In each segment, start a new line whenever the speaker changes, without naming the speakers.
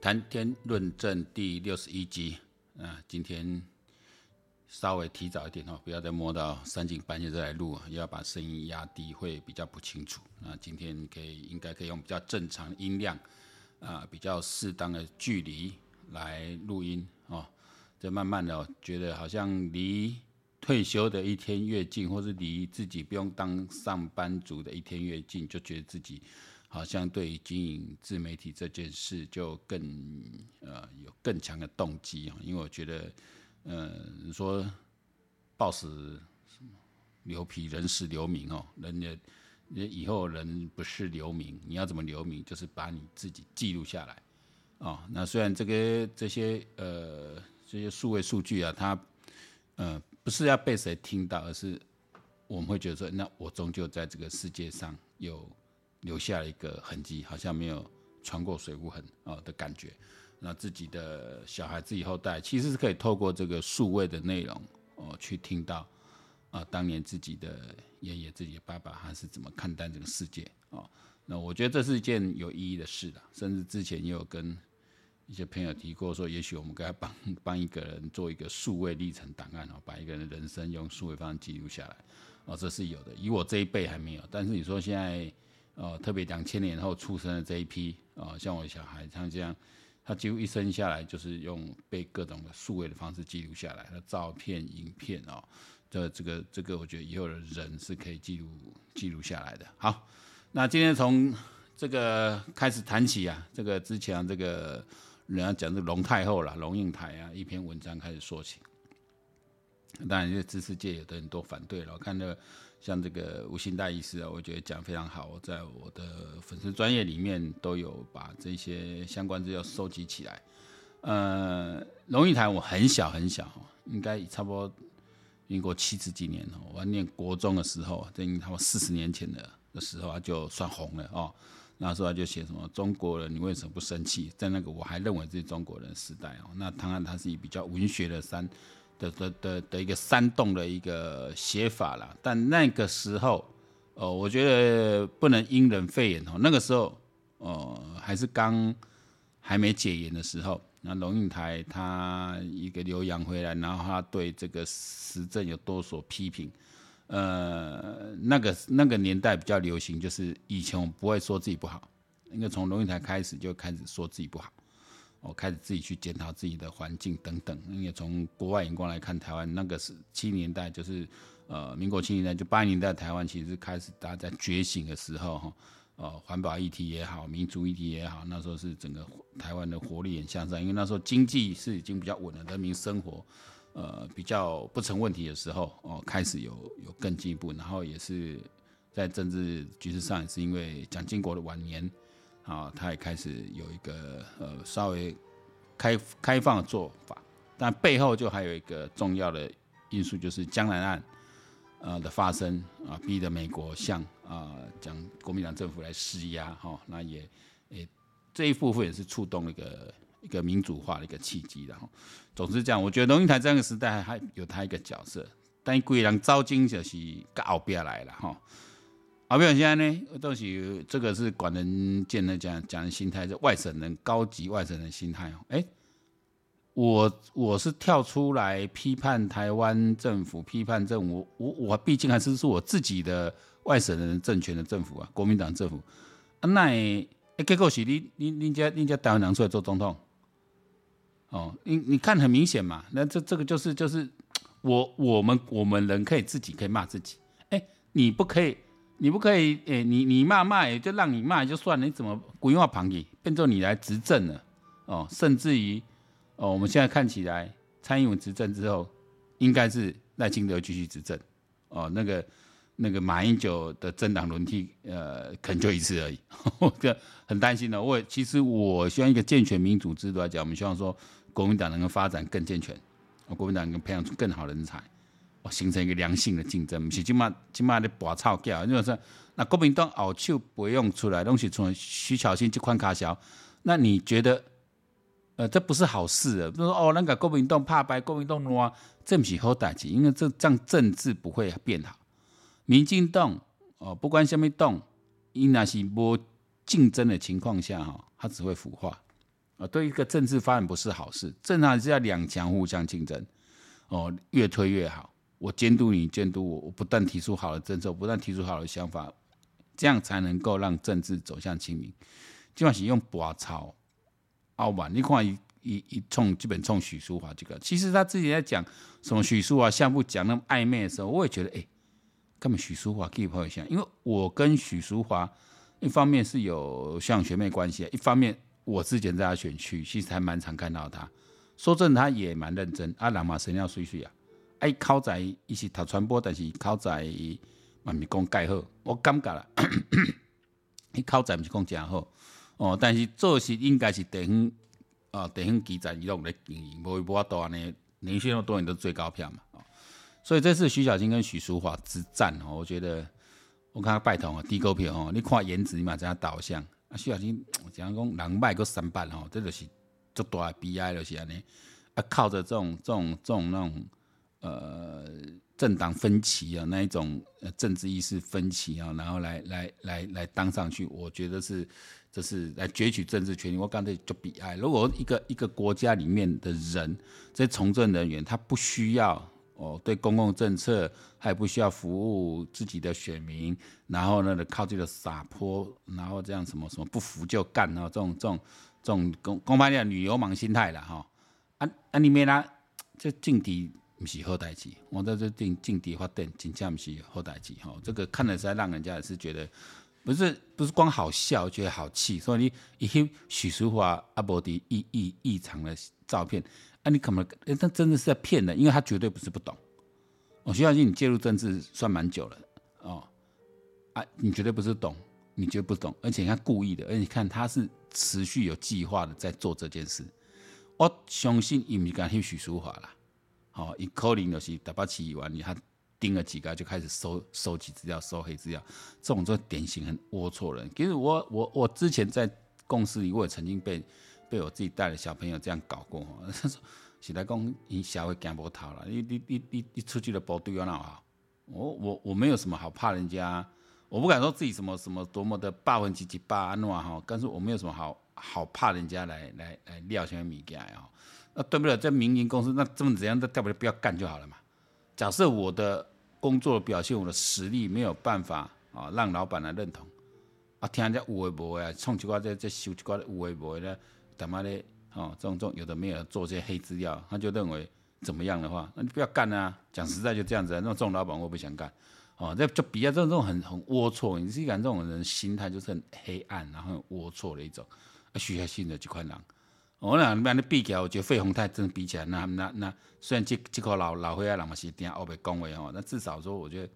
谈天论证第六十一集啊，今天稍微提早一点哦，不要再摸到三更半夜再来录，要把声音压低，会比较不清楚。那今天可以应该可以用比较正常音量啊，比较适当的距离来录音哦。这慢慢的觉得好像离退休的一天越近，或是离自己不用当上班族的一天越近，就觉得自己。好像对于经营自媒体这件事，就更呃有更强的动机啊，因为我觉得，呃，你说报死什么留皮，人死留名哦，人家以后人不是留名，你要怎么留名？就是把你自己记录下来哦。那虽然这个这些呃这些数位数据啊，它呃不是要被谁听到，而是我们会觉得说，那我终究在这个世界上有。留下了一个痕迹，好像没有穿过水雾痕啊的感觉。那自己的小孩、自己后代，其实是可以透过这个数位的内容哦，去听到啊，当年自己的爷爷、自己的爸爸他是怎么看待这个世界哦。那我觉得这是一件有意义的事的。甚至之前也有跟一些朋友提过，说也许我们该帮帮一个人做一个数位历程档案哦，把一个人的人生用数位方式记录下来哦，这是有的。以我这一辈还没有，但是你说现在。哦，特别两千年后出生的这一批啊，像我小孩，像这样，他几乎一生下来就是用被各种的数位的方式记录下来的照片、影片哦，这这个这个，我觉得以后的人是可以记录记录下来的。好，那今天从这个开始谈起啊，这个之前这个人家讲的龙太后啦，龙应台啊，一篇文章开始说起。当然，这知识界有的很多反对了，我看到。像这个吴兴大医师啊，我觉得讲非常好。我在我的粉丝专业里面都有把这些相关资料收集起来。呃，龙应台我很小很小，应该差不多民国七十几年哦，我念国中的时候，等于他们四十年前的的时候啊，就算红了哦。那时候就写什么中国人，你为什么不生气？在那个我还认为这是中国人时代哦。那当然他是以比较文学的三。的的的的一个煽动的一个写法啦，但那个时候，哦，我觉得不能因人废言哦。那个时候，哦，还是刚还没解严的时候，那龙应台他一个留洋回来，然后他对这个时政有多所批评。呃，那个那个年代比较流行，就是以前我们不会说自己不好，因为从龙应台开始就开始说自己不好。我开始自己去检讨自己的环境等等，因为从国外眼光来看，台湾那个是七年代，就是呃民国七年代，就八零年代台湾其实开始大家在觉醒的时候哈，呃环保议题也好，民族议题也好，那时候是整个台湾的活力很向上，因为那时候经济是已经比较稳了，人民生活呃比较不成问题的时候哦，开始有有更进一步，然后也是在政治局势上也是因为蒋经国的晚年。啊，他也开始有一个呃稍微开开放的做法，但背后就还有一个重要的因素，就是江南案呃的发生啊，逼得美国向啊讲国民党政府来施压哈，那也也这一部分也是触动了一个一个民主化的一个契机的哈。总之这样，我觉得龙应台这个时代还有他一个角色，但贵人招金就是后边来了哈。好，比如现在呢，都是这个是管人见人讲讲的心态，是外省人高级外省人心态哦。哎，我我是跳出来批判台湾政府，批判政府，我我毕竟还是是我自己的外省人政权的政府啊，国民党政府。啊，那哎，结果是你你你家你家台湾人出来做总统，哦，你你看很明显嘛，那这这个就是就是我我们我们人可以自己可以骂自己，哎，你不可以。你不可以，诶、你你骂骂也就让你骂就算了，你怎么规划旁移变做你来执政了？哦，甚至于，哦，我们现在看起来，蔡英文执政之后，应该是赖清德继续执政，哦，那个那个马英九的政党轮替，呃，可能就一次而已，我很担心的。我其实我希望一个健全民主制度来讲，我们希望说国民党能够发展更健全，国民党能够培养出更好的人才。形成一个良性的竞争，不是今嘛今嘛的拔草叫，因为说那国民党后手不用出来，东西从徐巧芯这款卡小，那你觉得，呃，这不是好事啊？比如说哦，那个国民党怕败，国民党乱，这不是好代志，因为这这样政治不会变好。民进党哦，不管什么党，因那是无竞争的情况下哈，它只会腐化。啊，对一个政治发展不是好事。正常是要两强互相竞争，哦，越推越好。我监督你，监督我，我不断提出好的政策，不断提出好的想法，这样才能够让政治走向清明。基本上是用拔草傲慢，你看一一一冲，基本冲许淑华这个，其实他自己在讲什么许淑华相不讲那么暧昧的时候，我也觉得，哎，干嘛许淑华可以碰一下？因为我跟许淑华一方面是有像学妹关系，一方面。我之前在他选区，其实还蛮常看到他。说真的，他也蛮认真。啊，人嘛生了水水啊，哎，口才伊是读传播，但是考在嘛咪讲盖好。我感觉啦，伊口才毋是讲真好哦，但是做事应该是地方啊，地方基层伊拢咧经营，无伊无法度安尼，连续那么多年都最高票嘛。哦所以这次徐小青跟许淑华之战哦，我觉得我看拜托啊，低高票哦，你看颜值嘛，这样导向。啊，徐小青讲讲人脉搁三百吼，这就是足大的悲哀，就是安尼。啊，靠着这种这种这种那种呃政党分歧啊，那一种呃政治意识分歧啊，然后来来来来当上去，我觉得是这是来攫取政治权利。我刚才就悲哀，如果一个一个国家里面的人，这从政人员，他不需要。哦，对公共政策还不需要服务自己的选民，然后呢，靠这个撒泼，然后这样什么什么不服就干啊，这种这种这种公公派的女流氓心态了哈。啊啊，你没啦，这政敌不是好代志，我在这政政敌发展真正不是好代志吼。这个看的实在让人家也是觉得不是不是光好笑，觉得好气。所以你一些许淑华阿伯的异异异常的照片。啊，你可能，他真的是在骗人，因为他绝对不是不懂。我徐小青，你介入政治算蛮久了哦，啊，你绝对不是懂，你绝对不懂，而且他故意的，而且你看他是持续有计划的在做这件事。我相信伊毋是干许淑华啦，好，伊可能就是台北市议员，你他盯了几个就开始收收集资料、收黑资料，这种就典型很龌龊人。其实我我我之前在公司里，我也曾经被。被我自己带的小朋友这样搞过，他说：“现在讲你社会行不头了，你你你你你出去了部队要哪好？我我我没有什么好怕人家，我不敢说自己什么什么多么的百分之几百安诺哈，但是我没有什么好好怕人家来来来撂什么米给啊？那对不了，在民营公司那这么怎样，那大不了不要干就好了嘛。假设我的工作表现，我的实力没有办法啊让老板来认同啊，听人家有为无为啊，冲几块这这收几块有为无为的。”他妈的，哦，这种种有的没有做这些黑资料，他就认为怎么样的话，那你不要干啊！讲实在就这样子，那这种老板我不想干，哦，这就比较这种种很很龌龊，你是感这种人心态就是很黑暗，然后很龌龊的一种，啊，徐小青的这块人，我俩你们的比起来，我觉得费鸿泰真的比起来，那那那虽然这这个老老灰啊，人嘛是点后被恭维哦，那至少说我觉得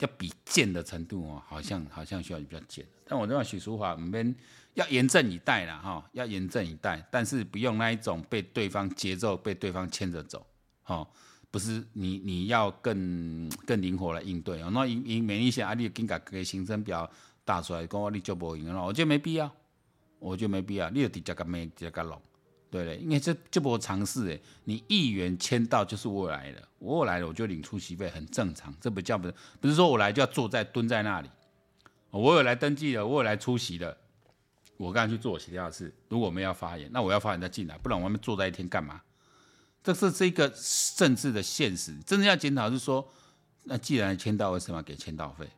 要比贱的程度哦，好像好像需要比较贱，但我认为许淑华唔免。要严阵以待啦，哈，要严阵以待，但是不用那一种被对方节奏被对方牵着走，哈，不是你你要更更灵活来应对哦。那因因每一些阿力跟个给行程表打出来，讲我你就不赢了，我觉得没必要，我觉得没必要，你就直接个没直接个弄，对嘞，因为这这波尝试诶，你议员签到就是我来了，我来了我就领出席费，很正常，这不叫不是不是说我来就要坐在蹲在那里，我有来登记的，我有来出席的。我刚才去做我其他的事，如果我们要发言，那我要发言再进来，不然我们坐在一天干嘛？这是这个政治的现实。真正要检讨是说，那既然签到，为什么要给签到费？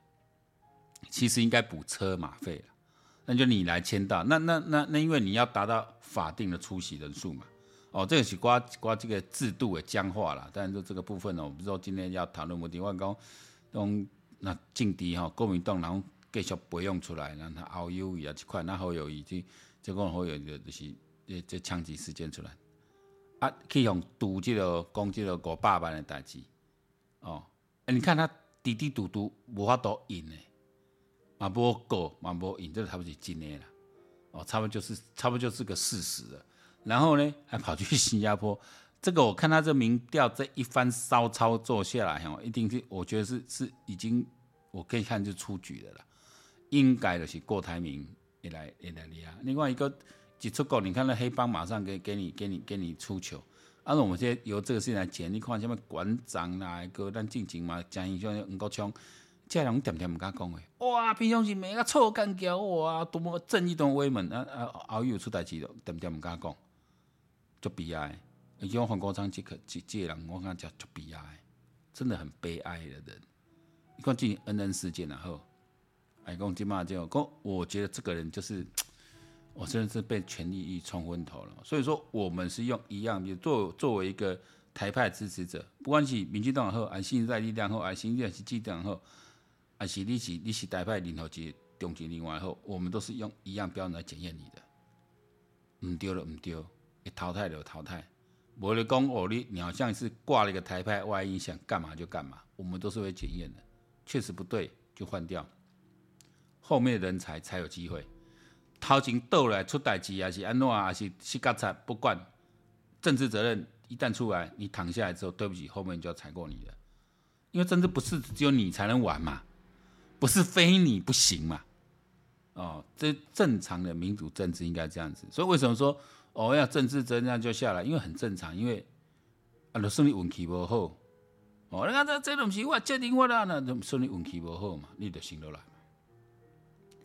其实应该补车马费了。那就你来签到，那那那那，因为你要达到法定的出席人数嘛。哦，这个是刮刮这个制度的僵化了。但是这个部分呢，我不知道今天要讨论问题，我讲用那政敌哈，国民党然后。继续培养出来，让他好友谊啊，这块那后友谊，这这个好友谊就是这这枪击事件出来，啊，去用赌这个讲这个五百万的代志，哦，哎，你看他滴滴嘟嘟无法度赢的，嘛无过嘛无赢，这个差不多是真的啦，哦，差不多就是差不多就是个事实了。然后呢，还跑去新加坡，这个我看他这民调这一番骚操作下来，哦，一定是我觉得是是已经我可以看就出局的了。应该的是郭台铭也来也来厉害。另外一个一出国，你看那黑帮马上给给你给你给你出球。按照我们现在由这个事情来讲，你看什么馆长哪一个咱进前嘛，讲一下吴国昌这人点点唔敢讲诶，哇，平常时每个臭干譙，哇，多么正义，多么威猛，啊啊，后又出代志了，点点唔敢讲，就悲哀。而且黄国昌这个这个人，我感觉就悲哀，真的很悲哀的人。你看最近恩恩事件然后，哎，讲今嘛就讲，我觉得这个人就是，我真的是被权力欲冲昏头了。所以说，我们是用一样，就作作为一个台派支持者，不管是民进党好，还是新时代力量好，还是新时代党好。还是你是你是台派领头级中级另外后，我们都是用一样标准来检验你的，唔对了唔丢，你淘汰了淘汰。我的讲哦，你你好像是挂了一个台派外衣，想干嘛就干嘛，我们都是会检验的，确实不对就换掉，后面的人才才有机会。掏钱倒来出代志，还是安诺啊，还是去干擦，不管政治责任一旦出来，你躺下来之后，对不起，后面就要踩过你的，因为政治不是只有你才能玩嘛。不是非你不行嘛？哦，这正常的民主政治应该这样子。所以为什么说哦要政治这样就下来？因为很正常，因为啊，就算你运气不好，哦，你看这这东西我决定我啦，那就算你运气不好嘛，你就行得来。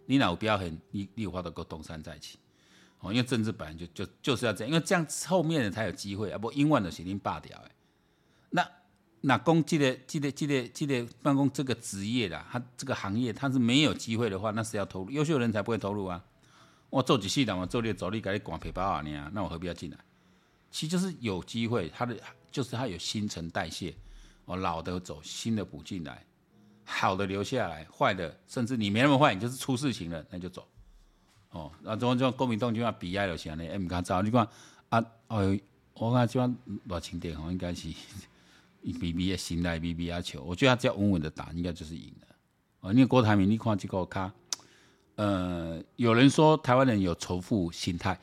你哪有表现，你你有法度够东山再起。哦，因为政治本来就就就是要这样，因为这样后面的才有机会啊，不，永远的是你罢掉的。那。那讲这个、这个、这个、这个办公这个职业啦，他这个行业他是没有机会的话，那是要投入，优秀人才不会投入啊。我做几系统，我做你走你给你管皮包啊你啊，那我何必要进来？其实就是有机会，他的就是他有新陈代谢，哦，老的走，新的补进来，好的留下来，坏的甚至你没那么坏，你就是出事情了，那就走。哦，那这种这种国民动就要悲哀了，像你，哎，唔敢走，你看啊，哦，我看这样热情点哦，应该是。一比比也行来，一比比也球，我觉得他只要稳稳的打，应该就是赢了。哦，因为郭台铭，你看这个卡，呃，有人说台湾人有仇富心态，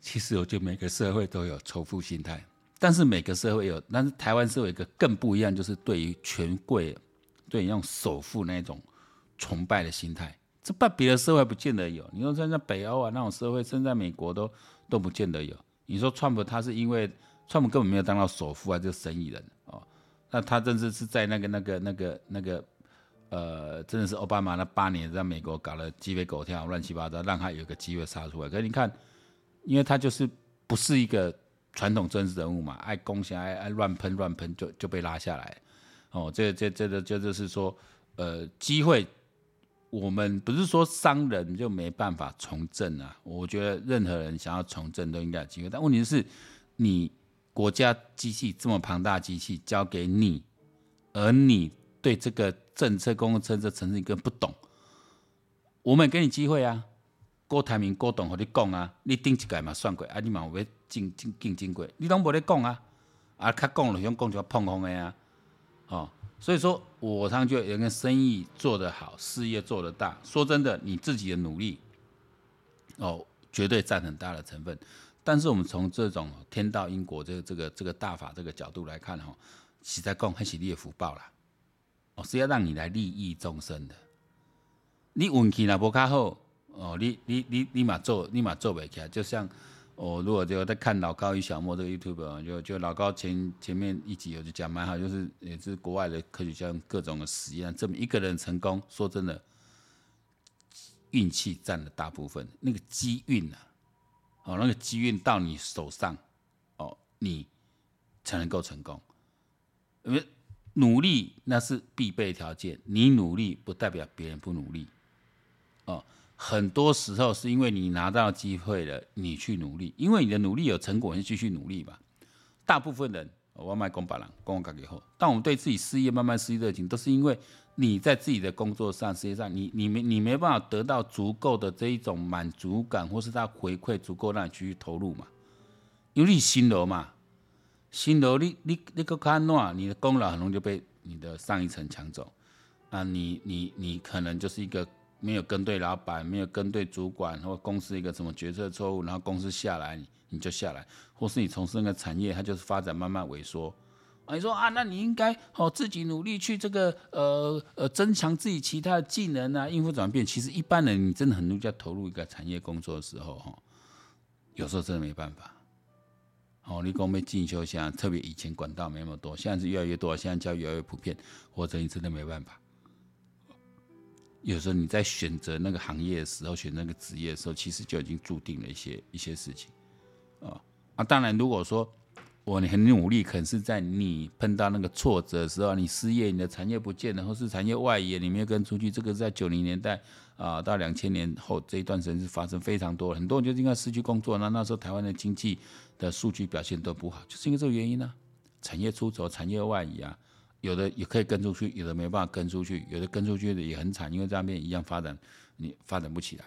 其实我觉得每个社会都有仇富心态，但是每个社会有，但是台湾社会一个更不一样，就是对于权贵，对于那种首富那种崇拜的心态，这把别的社会不见得有。你说像在北欧啊那种社会，甚至在美国都都不见得有。你说川普他是因为川普根本没有当到首富啊，就生意人。那他真的是在那个、那个、那个、那个，呃，真的是奥巴马那八年在美国搞了鸡飞狗跳、乱七八糟，让他有个机会杀出来。可是你看，因为他就是不是一个传统政治人物嘛，爱攻击、爱爱乱喷、乱喷，就就被拉下来。哦，这这这个就就是说，呃，机会，我们不是说商人就没办法从政啊。我觉得任何人想要从政都应该有机会，但问题是，你。国家机器这么庞大，机器交给你，而你对这个政策、公共政策、城市你根本不懂。我们给你机会啊，郭台铭、郭董和你讲啊，你顶一届嘛算过，啊你嘛有要竞竞竞争过，你拢无咧讲啊，啊他讲了想讲就碰碰的啊，哦，所以说我常觉得有个生意做得好，事业做得大，说真的，你自己的努力，哦，绝对占很大的成分。但是我们从这种天道因果这个这个这个大法这个角度来看哈，实在讲还是你的福报啦，哦，是要让你来利益众生的。你运气若无较好，哦，你你你你嘛做你嘛做不起来。就像、哦、如果就在看老高与小莫这个 YouTube，就就老高前前面一集我就讲蛮好，就是也是国外的科学家用各种的实验证明一个人成功，说真的，运气占了大部分，那个机运啊。哦，那个机运到你手上，哦，你才能够成功。因为努力那是必备条件，你努力不代表别人不努力。哦，很多时候是因为你拿到机会了，你去努力，因为你的努力有成果，你继续努力吧。大部分人，我卖公把郎，公我给后，但我们对自己事业慢慢失去热情，都是因为。你在自己的工作上，实际上你你没你没办法得到足够的这一种满足感，或是他回馈足够让你继续投入嘛？因为你辛劳嘛，辛劳你你你个看喏，你的功劳很容易就被你的上一层抢走啊！你你你可能就是一个没有跟对老板，没有跟对主管，或公司一个什么决策错误，然后公司下来你你就下来，或是你从事那个产业，它就是发展慢慢萎缩。啊你说啊，那你应该哦自己努力去这个呃呃增强自己其他的技能啊，应付转变。其实一般人你真的很努力在投入一个产业工作的时候哈，有时候真的没办法。哦，你讲没进修，像特别以前管道没那么多，现在是越来越多，现在教育越来越普遍，或者你真的没办法。有时候你在选择那个行业的时候，选那个职业的时候，其实就已经注定了一些一些事情，啊啊！当然，如果说我你很努力，可是在你碰到那个挫折的时候，你失业，你的产业不见了，或是产业外移，你没有跟出去，这个在九零年代啊到两千年后这一段时间是发生非常多，很多人就应该失去工作。那那时候台湾的经济的数据表现都不好，就是因为这个原因呢、产业出走，产业外移啊。有的也可以跟出去，有的没办法跟出去，有的跟出去的也很惨，因为这边一样发展，你发展不起来，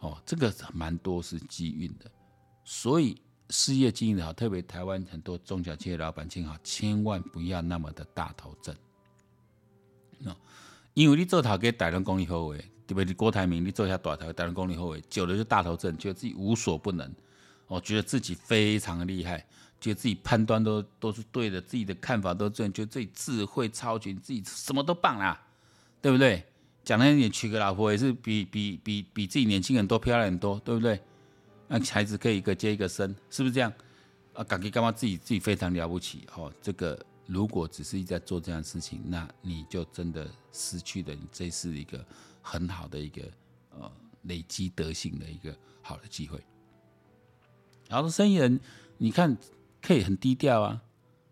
哦，这个蛮多是机运的，所以事业经营的好，特别台湾很多中小企业老板经营好，千万不要那么的大头症，因为你做头给大人功力好诶，对不对？郭台铭你做一下大头，大人功力好诶，久了就大头症，觉得自己无所不能，哦，觉得自己非常厉害。觉得自己判断都都是对的，自己的看法都正，觉得自己智慧超群，自己什么都棒啦，对不对？讲那一点，娶个老婆也是比比比比自己年轻人多漂亮很多，对不对？那孩子可以一个接一个生，是不是这样？啊，感觉干嘛自己自己非常了不起？哦，这个如果只是一直在做这样的事情，那你就真的失去了你这是一个很好的一个呃累积德行的一个好的机会。然后生意人，你看。可以很低调啊，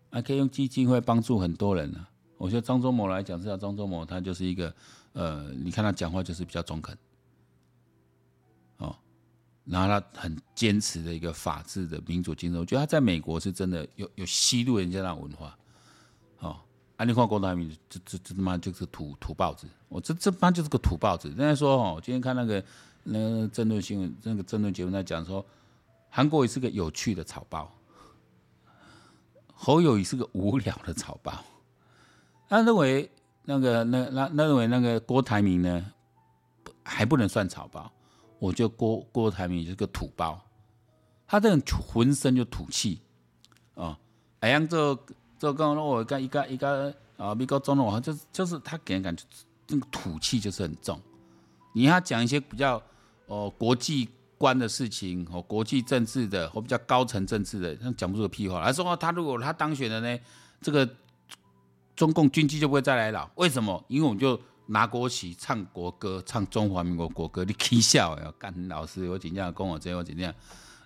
啊可以用基金会帮助很多人啊。我觉得张忠谋来讲，至少张忠谋他就是一个，呃，你看他讲话就是比较中肯，然后他很坚持的一个法治的民主精神。我觉得他在美国是真的有有吸入人家那文化，哦，啊，你看郭台铭，这这这他妈就是土土包子，我这这妈就是个土包子。人家说哦，今天看那个那个争论新闻，那个争论节目在讲说，韩国瑜是个有趣的草包。侯友谊是个无聊的草包，他认为那个那那那认为那个郭台铭呢，还不能算草包，我觉得郭郭台铭就是个土包，他这种浑身就土气，哦，哎呀，这这刚刚我跟一个一个啊美国总统，就是就是他给人感觉这个土气就是很重，你要讲一些比较哦国际。观的事情哦，国际政治的或比较高层政治的，他讲不出个屁话。他说他如果他当选了呢，这个中共军机就不会再来了。为什么？因为我们就拿国旗唱国歌，唱中华民国国歌。你起笑呀？干老师，我怎样跟我这样，我怎样？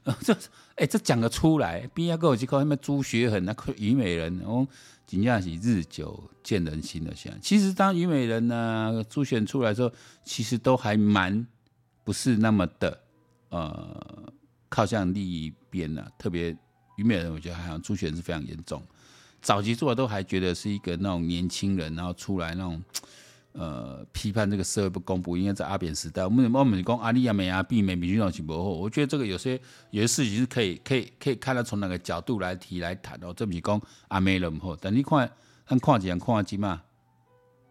这哎，这讲得出来？边要跟我去考什么朱学恒那个虞美人？哦，真正是日久见人心的。像其实当虞美人呢，朱选出来的时候，其实都还蛮不是那么的。呃，靠向利益边了，特别虞美人，我觉得还好，朱学恒是非常严重。早期做的都还觉得是一个那种年轻人，然后出来那种呃批判这个社会不公不应该在阿扁时代，我们我们讲阿里亚美啊，避免民进党起不后，我觉得这个有些有些事情是可以可以可以看得从哪个角度来提来谈哦。这不是讲阿美人不好，但你看看看几样看几嘛，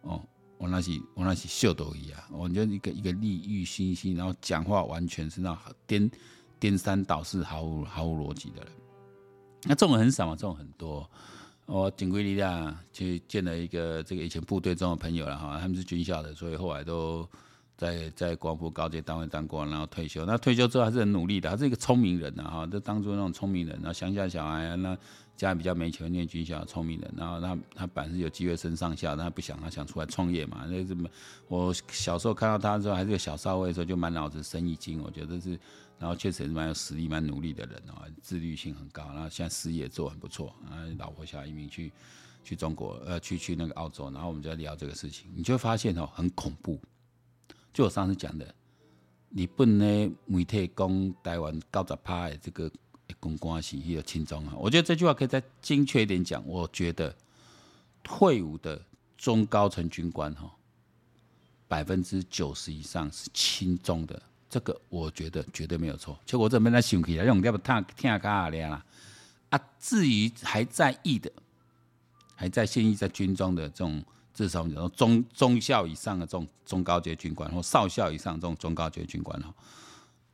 哦。我那是我那是秀逗伊啊！我觉得一个一个利欲熏心，然后讲话完全是那颠颠三倒四，毫无毫无逻辑的人。那这种很少嘛，这种很多。我警规力量去见了一个这个以前部队中的朋友了哈，他们是军校的，所以后来都在在国防部高阶单位当过，然后退休。那退休之后还是很努力的，他是一个聪明人呐哈，就当做那种聪明人，然后乡下小孩那。家里比较没钱，念军校，聪明人。然后他他本来是有机会升上校，但他不想，他想出来创业嘛。那什么，我小时候看到他的时候，还是个小少尉的时候，就满脑子生意经。我觉得是，然后确实也是蛮有实力、蛮努力的人哦，自律性很高。然后现在事业做很不错，啊，老婆小孩移民去去中国，呃，去去那个澳洲。然后我们就在聊这个事情，你就会发现哦，很恐怖。就我上次讲的，日本呢媒体讲台湾高十趴的这个。公关系也有轻重啊，我觉得这句话可以再精确一点讲。我觉得退伍的中高层军官哈，百分之九十以上是轻重的，这个我觉得绝对没有错。就我这边在想起来，用要不听听卡啦啊。至于还在役的，还在现役在军中的这种，至少你说中中校以上的这种中高阶军官，或少校以上这种中高阶军官哈，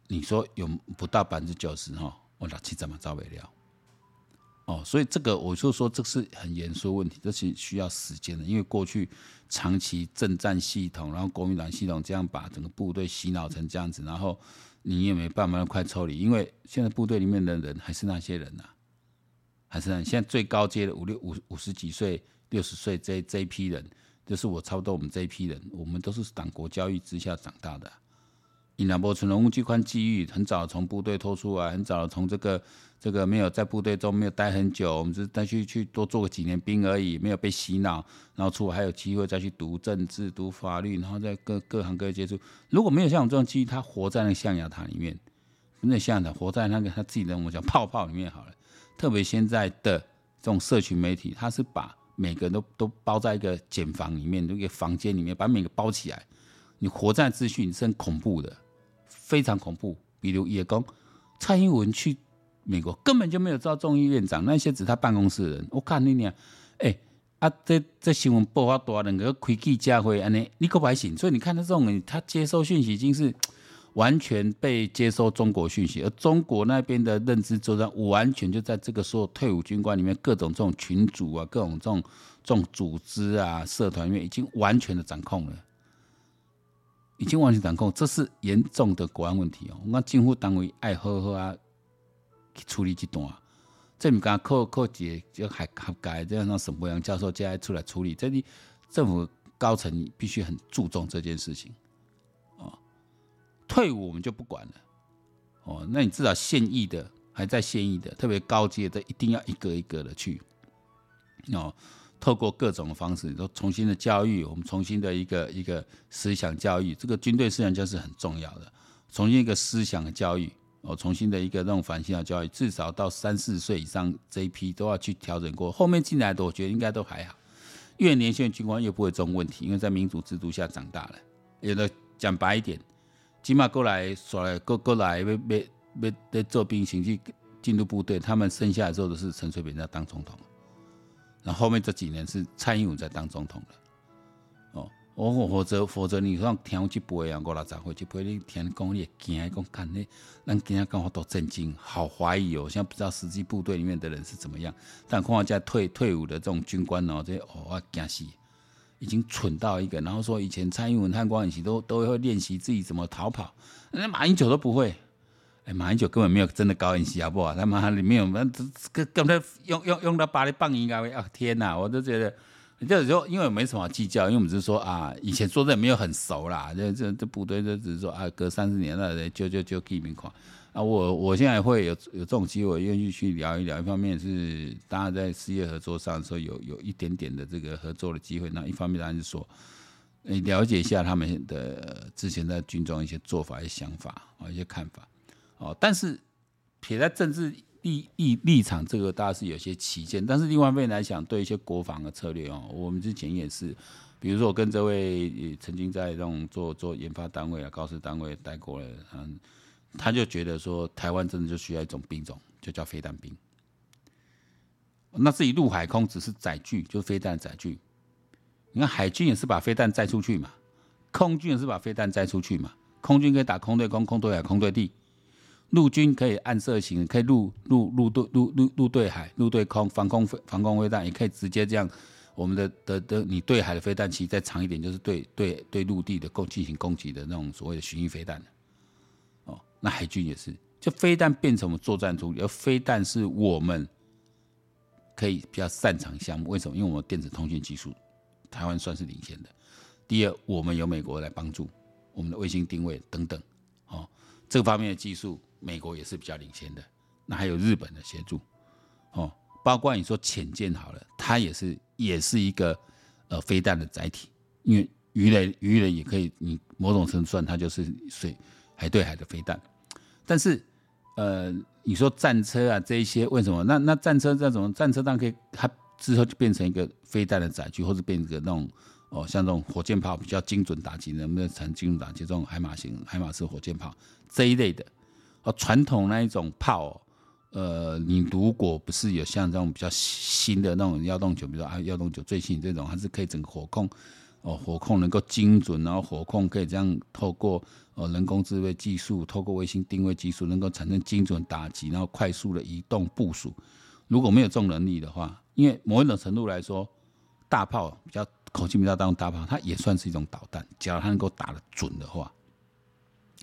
你说有不到百分之九十哈？我拿去怎么找不了？哦，所以这个我就说，这是很严肃问题，这是需要时间的。因为过去长期政战系统，然后国民党系统这样把整个部队洗脑成这样子，然后你也没办法快抽离，因为现在部队里面的人还是那些人呐、啊，还是那现在最高阶的五六五五十几岁、六十岁这这一批人，就是我差不多我们这一批人，我们都是党国教育之下长大的。以南波存龙这块机遇，很早从部队脱出来，很早从这个这个没有在部队中没有待很久，我们只是再去去多做个几年兵而已，没有被洗脑，然后出来还有机会再去读政治、读法律，然后再各各行各业接触。如果没有像我这种机遇，他活在那个象牙塔里面，那象牙塔活在那个他自己的我们讲泡泡里面好了。特别现在的这种社群媒体，他是把每个人都都包在一个茧房里面，一个房间里面，把每个包起来，你活在资讯是很恐怖的。非常恐怖，比如也讲蔡英文去美国根本就没有招众议院长，那些只他办公室的人。我看你俩，哎、啊，这这新闻报发多，两个开记者会安尼，你可不信？所以你看他这种人，他接收讯息已经是完全被接收中国讯息，而中国那边的认知作战完全就在这个时候退伍军官里面，各种这种群组啊，各种这种这种组织啊、社团里面，已经完全的掌控了。已经完全掌控，这是严重的国安问题哦。我政府单位爱好好啊去处理这段，这不刚靠靠几就还合格，这样让沈博洋教授接下来出来处理。这里政府高层必须很注重这件事情哦。退伍我们就不管了哦，那你至少现役的还在现役的，特别高阶的，一定要一个一个的去哦。透过各种方式，都重新的教育，我们重新的一个一个思想教育，这个军队思想教育是很重要的。重新一个思想的教育，哦，重新的一个那种反省的教育，至少到三四岁以上这一批都要去调整过。后面进来的，我觉得应该都还好。越年轻的军官越不会这种问题，因为在民主制度下长大了。有的讲白一点，起码过来说来过过来要要要要做兵行去进入部队，他们生下来之后都是陈水扁在当总统。那后面这几年是蔡英文在当总统了，哦，我否则否则你说听去不会啊，我来才会去不会你听讲你惊讲看你，咱今天刚好都震惊，好怀疑哦，现在不知道实际部队里面的人是怎么样，但况且退退伍的这种军官哦，这些哦啊惊死，已经蠢到一个，然后说以前蔡英文和光远都都会练习自己怎么逃跑，那马英九都不会。哎，马英九根本没有真的高演习，好不好？他妈里面有，那这这根本用用用到把你棒应该会啊！天哪，我都觉得，就是说，因为没什么计较，因为我们只是说啊，以前说的也没有很熟啦，这这这部队，这只是说啊，隔三十年了，就就就记名款啊。我我现在会有有这种机会，愿意去聊一聊。一方面是大家在事业合作上说有有一点点的这个合作的机会，那一方面当然是说，你了解一下他们的之前在军中一些做法、一些想法啊、一些看法。哦，但是撇在政治立立立场，这个大家是有些歧见。但是另外一面来讲，对一些国防的策略哦，我们之前也是，比如说我跟这位曾经在这种做做研发单位啊、高师单位待过的，嗯，他就觉得说，台湾真的就需要一种兵种，就叫飞弹兵。那至于陆海空只是载具，就是飞弹载具。你看海军也是把飞弹载出去嘛，空军也是把飞弹载出去嘛，空军可以打空对空、空对海、空对地。陆军可以暗射型，可以陆陆陆对陆陆陆对海、陆对空防空飞防空飞弹，也可以直接这样。我们的的的，你对海的飞弹其实再长一点，就是对对对陆地的攻进行攻击的那种所谓的巡弋飞弹。哦，那海军也是，就飞弹变成我们作战主力，而飞弹是我们可以比较擅长项目。为什么？因为我们电子通讯技术，台湾算是领先的。第二，我们有美国来帮助，我们的卫星定位等等，哦，这方面的技术。美国也是比较领先的，那还有日本的协助，哦，包括你说潜舰好了，它也是也是一个呃飞弹的载体，因为鱼雷鱼雷也可以，你某种程度算它就是水海对海的飞弹，但是呃你说战车啊这一些为什么？那那战车这种战车当然可以，它之后就变成一个飞弹的载具，或者变成一个那种哦像这种火箭炮比较精准打击，能不能成精准打击这种海马型海马式火箭炮这一类的。传统那一种炮，呃，你如果不是有像这种比较新的那种幺洞九，比如说啊幺洞九最新这种，还是可以整个火控，哦，火控能够精准，然后火控可以这样透过呃人工智慧技术，透过卫星定位技术，能够产生精准打击，然后快速的移动部署。如果没有这种能力的话，因为某一种程度来说，大炮比较口径比较大的大炮，它也算是一种导弹，只要它能够打得准的话。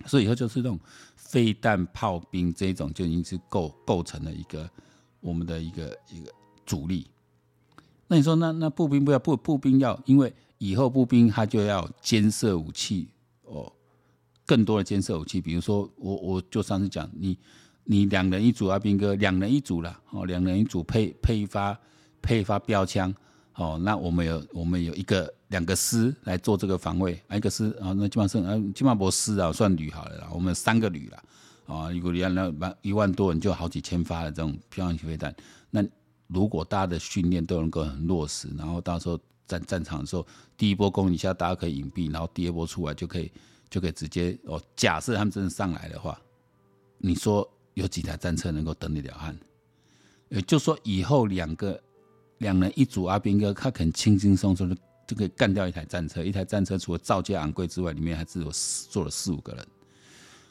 所以以后就是这种飞弹炮兵这种就已经是构构成了一个我们的一个一个主力。那你说那那步兵不要步步兵要，因为以后步兵他就要肩射武器哦，更多的肩射武器，比如说我我就上次讲你你两人一组啊兵哥两人一组了哦，两人一组配配一发配一发标枪哦，那我们有我们有一个两个师来做这个防卫，一个师啊，那基本上啊基本上不师啊算旅好了啦，我们三个旅了啊，如果你要那一万多人就好几千发的这种漂亮飞弹，那如果大家的训练都能够很落实，然后到时候。战战场的时候，第一波攻击下，大家可以隐蔽，然后第二波出来就可以就可以直接哦。假设他们真的上来的话，你说有几台战车能够登得了岸？也就是说，以后两个两人一组阿兵哥，他肯轻轻松松的就可以干掉一台战车。一台战车除了造价昂贵之外，里面还只有四坐了四五个人。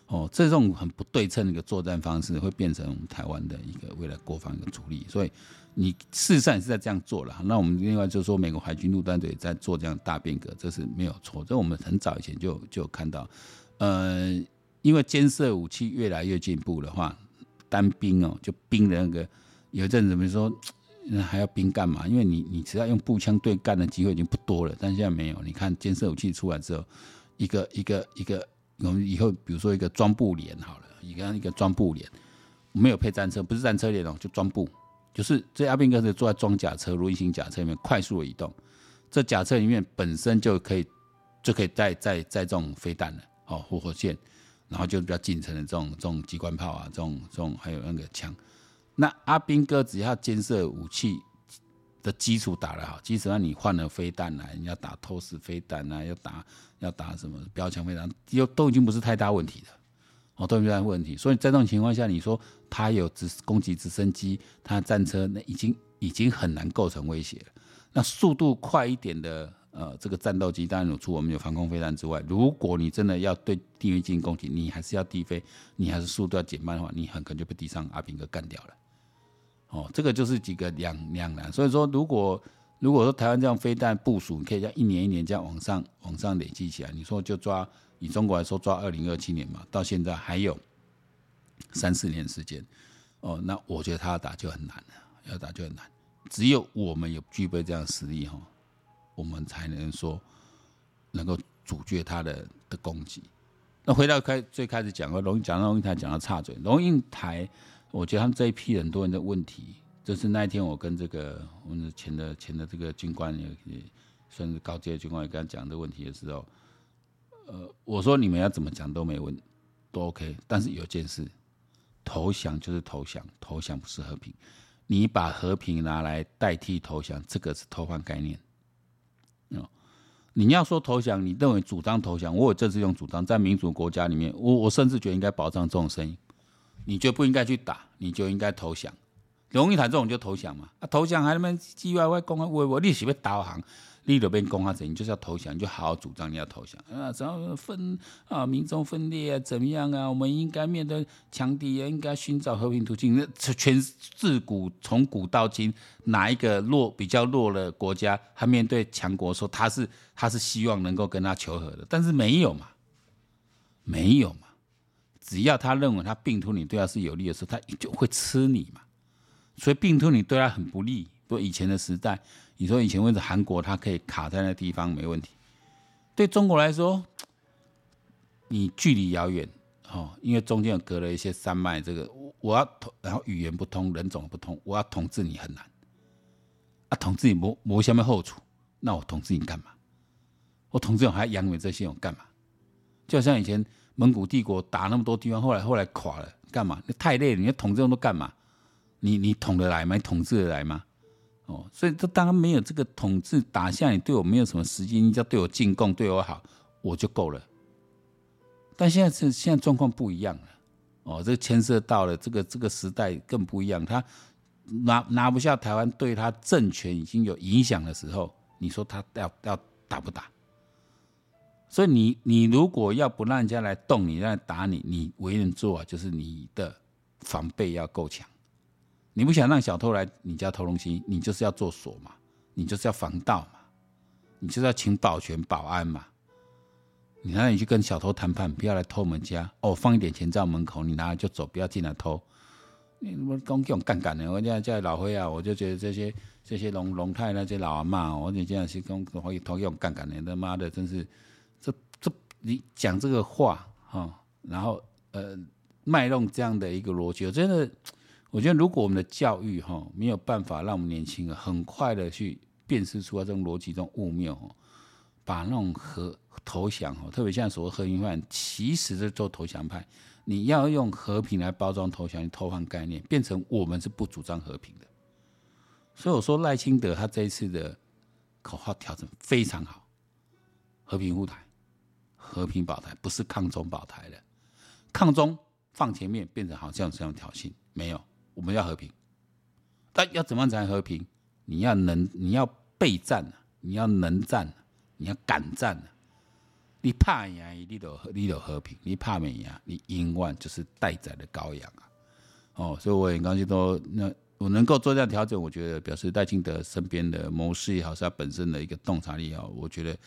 哦，这种很不对称的一个作战方式，会变成我们台湾的一个未来国防一个主力。所以。你事实上也是在这样做了，那我们另外就是说，美国海军陆战队在做这样大变革，这是没有错。这我们很早以前就就看到，呃，因为肩射武器越来越进步的话，单兵哦，就兵的那个有一阵子，比如说那还要兵干嘛？因为你你只要用步枪对干的机会已经不多了，但现在没有。你看肩射武器出来之后，一个一个一个，我们以后比如说一个装步连好了，一个一个装步连，没有配战车，不是战车连哦，就装步。就是这阿兵哥是坐在装甲车、轮型甲车里面快速的移动，这甲车里面本身就可以就可以载载载这种飞弹了，哦，或火箭，然后就比较近程的这种这种机关炮啊，这种这种还有那个枪。那阿兵哥只要肩射武器的基础打得好，基础上你换了飞弹来，你要打透视飞弹啊，要打要打什么标枪飞弹，又都已经不是太大问题了。哦，都没有问题，所以在这种情况下，你说他有直攻击直升机，他战车那已经已经很难构成威胁了。那速度快一点的，呃，这个战斗机当然有除我们有防空飞弹之外，如果你真的要对地面进行攻击，你还是要低飞，你还是速度要减慢的话，你很可能就被地上阿兵哥干掉了。哦，这个就是几个两两难。所以说，如果如果说台湾这样飞弹部署，你可以像一年一年这样往上往上累积起来，你说就抓。以中国来说，抓二零二七年嘛，到现在还有三四年时间，哦，那我觉得他要打就很难了，要打就很难。只有我们有具备这样的实力哈，我们才能说能够阻绝他的的攻击。那回到开最开始讲的龙讲到龙应台讲到插嘴，龙应台，我觉得他们这一批很多人的问题，就是那一天我跟这个我们的前的前的这个军官也也算是高阶的军官也跟他讲的问题的时候。呃，我说你们要怎么讲都没问，都 OK。但是有件事，投降就是投降，投降不是和平。你把和平拿来代替投降，这个是偷换概念。哦，你要说投降，你认为主张投降，我有这次用主张，在民主国家里面，我我甚至觉得应该保障这种声音。你就不应该去打，你就应该投降。龙应台这种就投降嘛？啊，投降还那么叽歪歪讲啊，我我你是要投降？立了边攻啊，怎？你就是要投降，你就好好主张你要投降啊！然后分啊，民众分裂啊，怎么样啊？我们应该面对强敌啊，应该寻找和平途径。那全自古从古到今，哪一个弱比较弱的国家，他面对强国说他是他是希望能够跟他求和的，但是没有嘛，没有嘛。只要他认为他并吞你对他是有利的时候，他就会吃你嘛。所以并吞你对他很不利。不，以前的时代。你说以前为什么韩国它可以卡在那地方没问题？对中国来说，你距离遥远，哦，因为中间有隔了一些山脉，这个我要统，然后语言不通，人种不通，我要统治你很难。啊，统治你没没什么后处，那我统治你干嘛？我统治我还要养你这些我干嘛？就像以前蒙古帝国打那么多地方，后来后来垮了，干嘛？你太累了，你要统治这么多干嘛？你你统得来吗？你统治得来吗？哦，所以这当然没有这个统治打下你，对我没有什么实际，你只要对我进贡，对我好，我就够了。但现在是现在状况不一样了，哦，这牵涉到了这个这个时代更不一样，他拿拿不下台湾，对他政权已经有影响的时候，你说他要要打不打？所以你你如果要不让人家来动你，让人打你，你为人做啊，就是你的防备要够强。你不想让小偷来你家偷东西，你就是要做锁嘛，你就是要防盗嘛，你就是要请保全保安嘛。你让你去跟小偷谈判，不要来偷我们家哦，放一点钱在门口，你拿了就走，不要进来偷。你什么讲用杠杆的？我讲叫老灰啊，我就觉得这些这些龙龙泰那些老阿妈，我你这样是讲可以同用杠杆的，他妈的真是你讲这个话哈，然后呃卖弄这样的一个逻辑，我真的我觉得如果我们的教育哈没有办法让我们年轻人很快的去辨识出来这种逻辑中误谬，把那种和投降哈，特别像所谓和平派，其实是做投降派。你要用和平来包装投降、偷换概念，变成我们是不主张和平的。所以我说赖清德他这一次的口号调整非常好，和平护台、和平保台，不是抗中保台的，抗中放前面变成好像这样挑衅，没有，我们要和平。但要怎么样才和平？你要能，你要备战，你要能战，你要敢战。你怕赢，你都你都和平；你怕没赢，你永远就是待宰的羔羊啊！哦，所以我很高兴说，那我能够做这样调整，我觉得表示戴清德身边的谋士也好，是他本身的一个洞察力也好，我觉得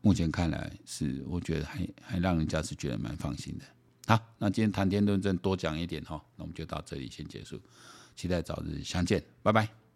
目前看来是，我觉得还还让人家是觉得蛮放心的。好，那今天谈天论政多讲一点哈，那我们就到这里先结束，期待早日相见，拜拜。